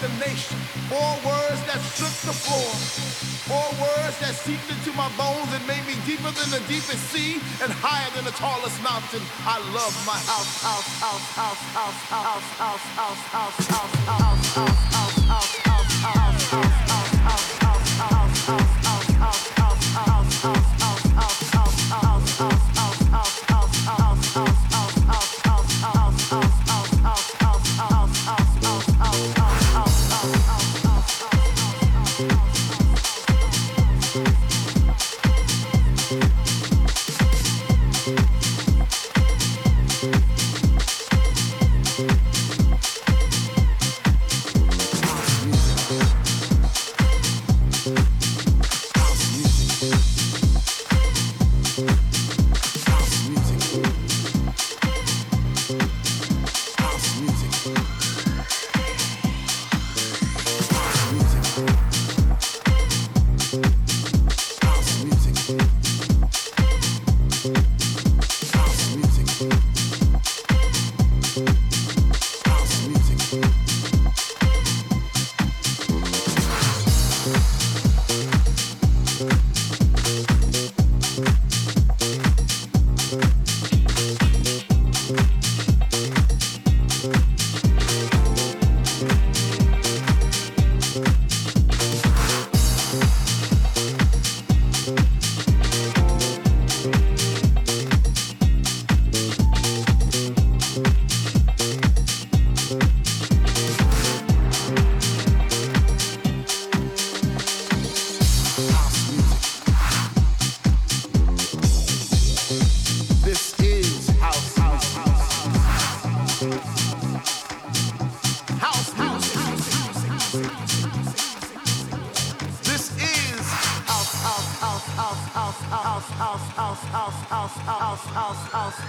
the nation. All words that shook the floor. Four words that seeped into my bones and made me deeper than the deepest sea and higher than the tallest mountain. I love my house, house, house, house, house, house, house, house, house, house, house, house, house, house.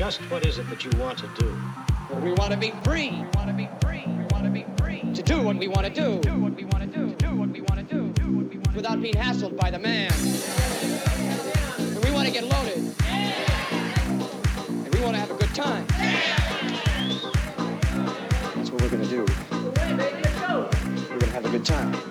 Just what is it that you want to do? Well, we want to be free. We want to be free. We want to be free. To do what we want to do. Do what we want to do. Do what we want to do. Do what we want Without being hassled by the man. And we want to get loaded. And we want to have a good time. That's what we're going to do. We're going to have a good time.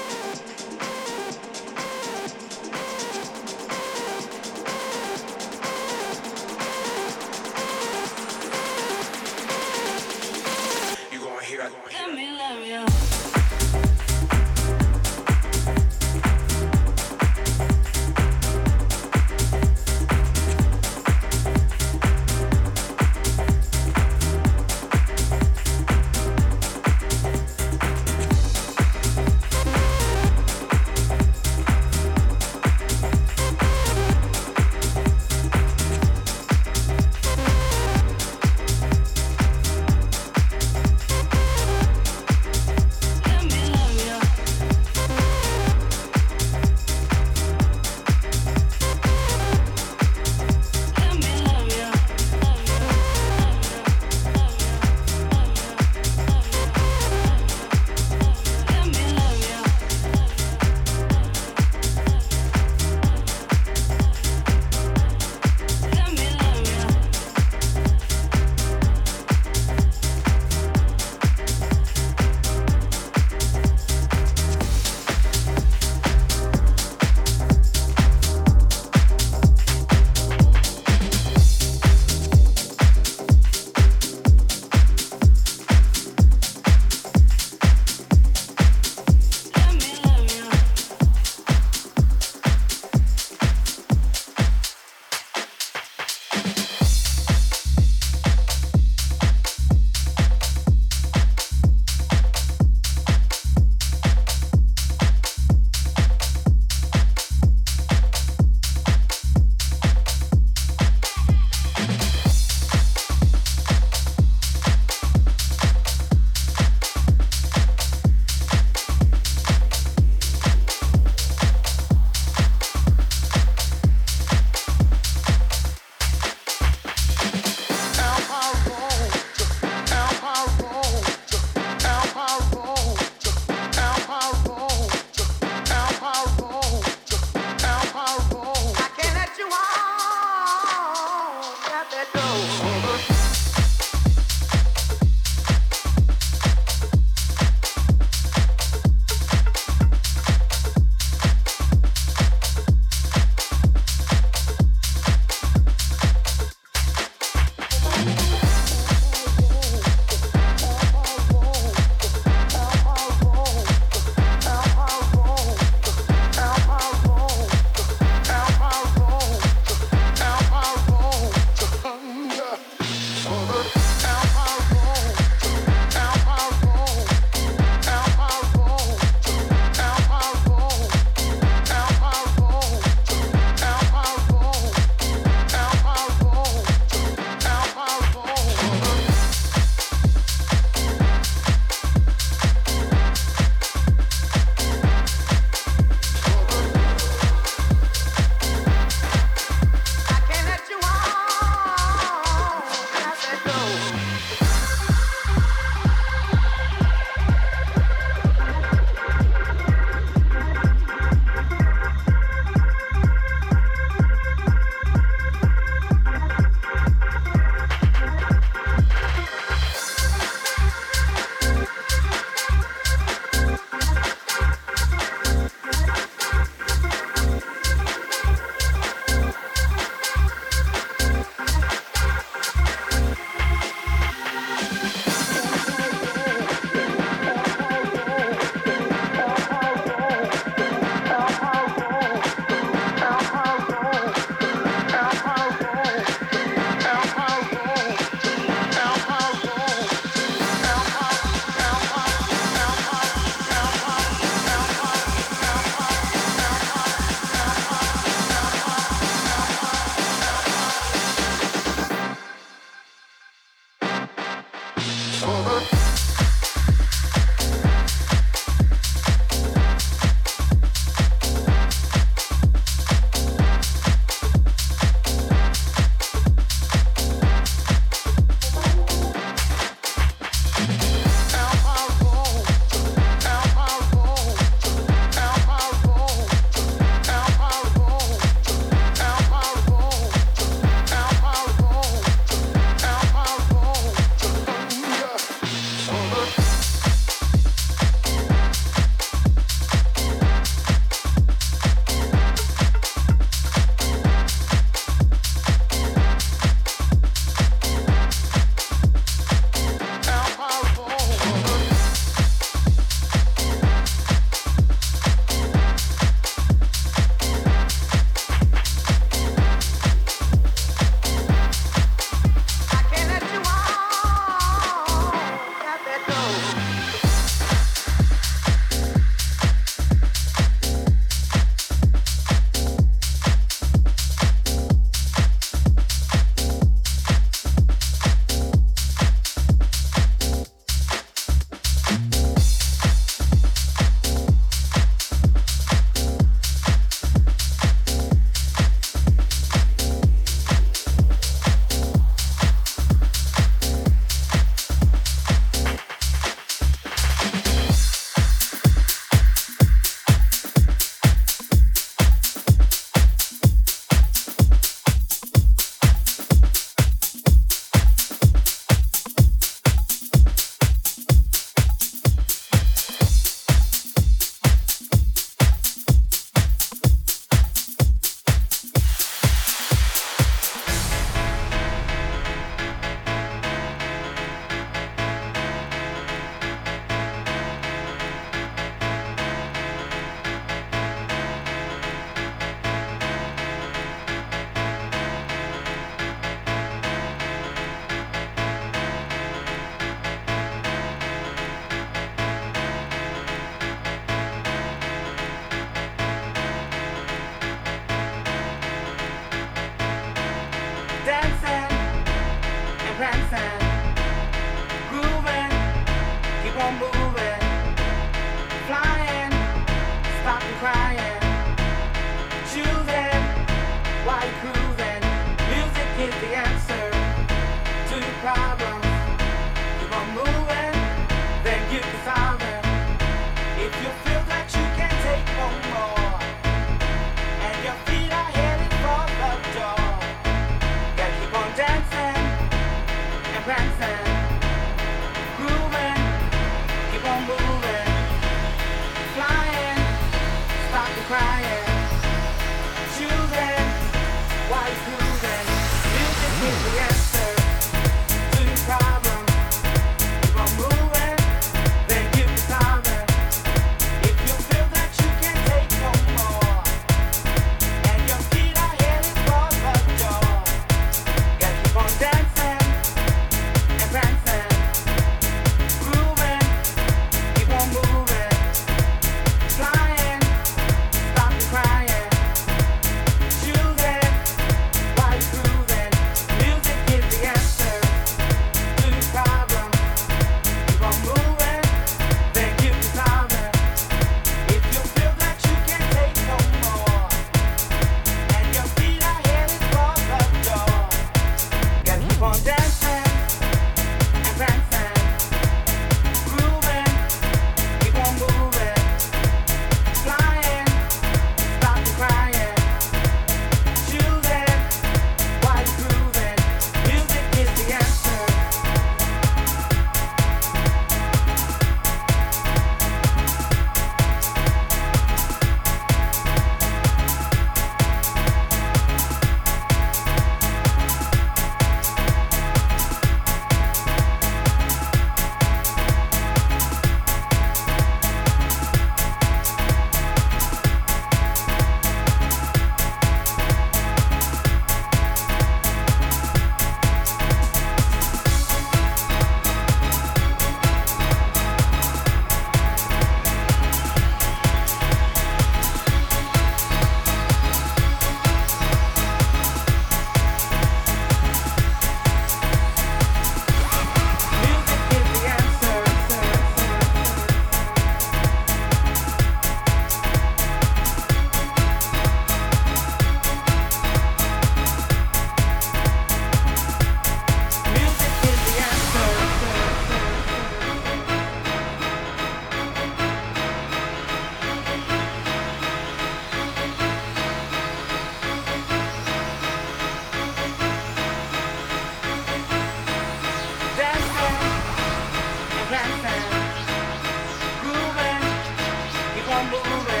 Moving,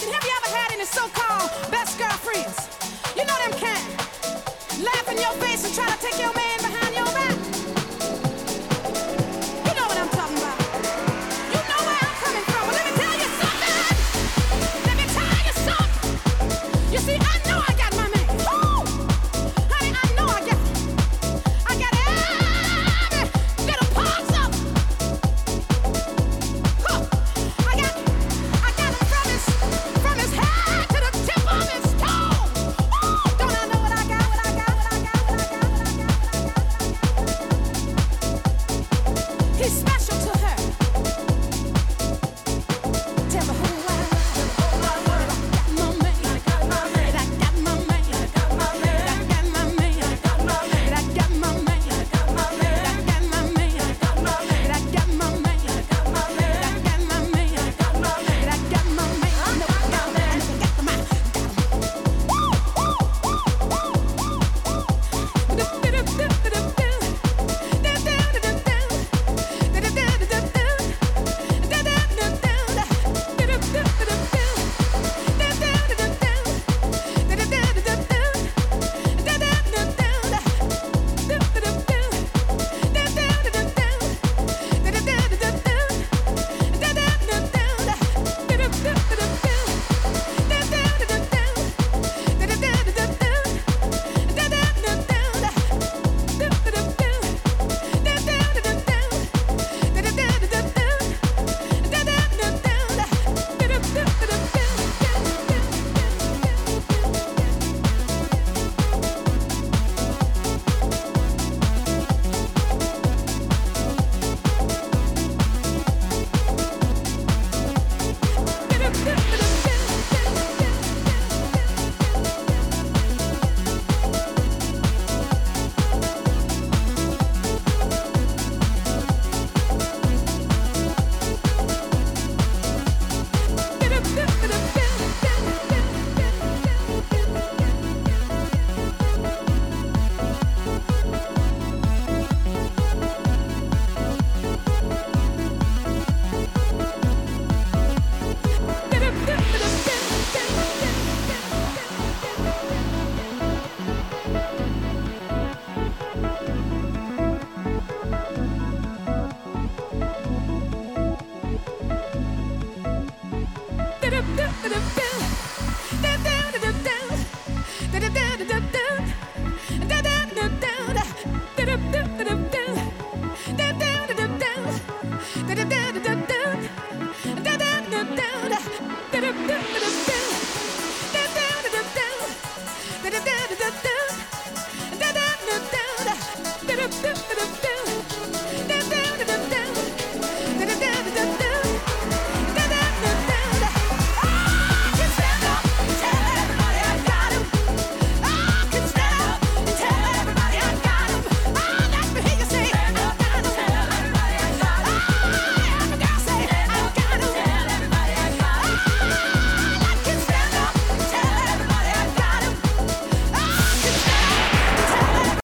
question. Have you ever had any so-called best girlfriends? You know them kind. Laugh in your face and try to take your man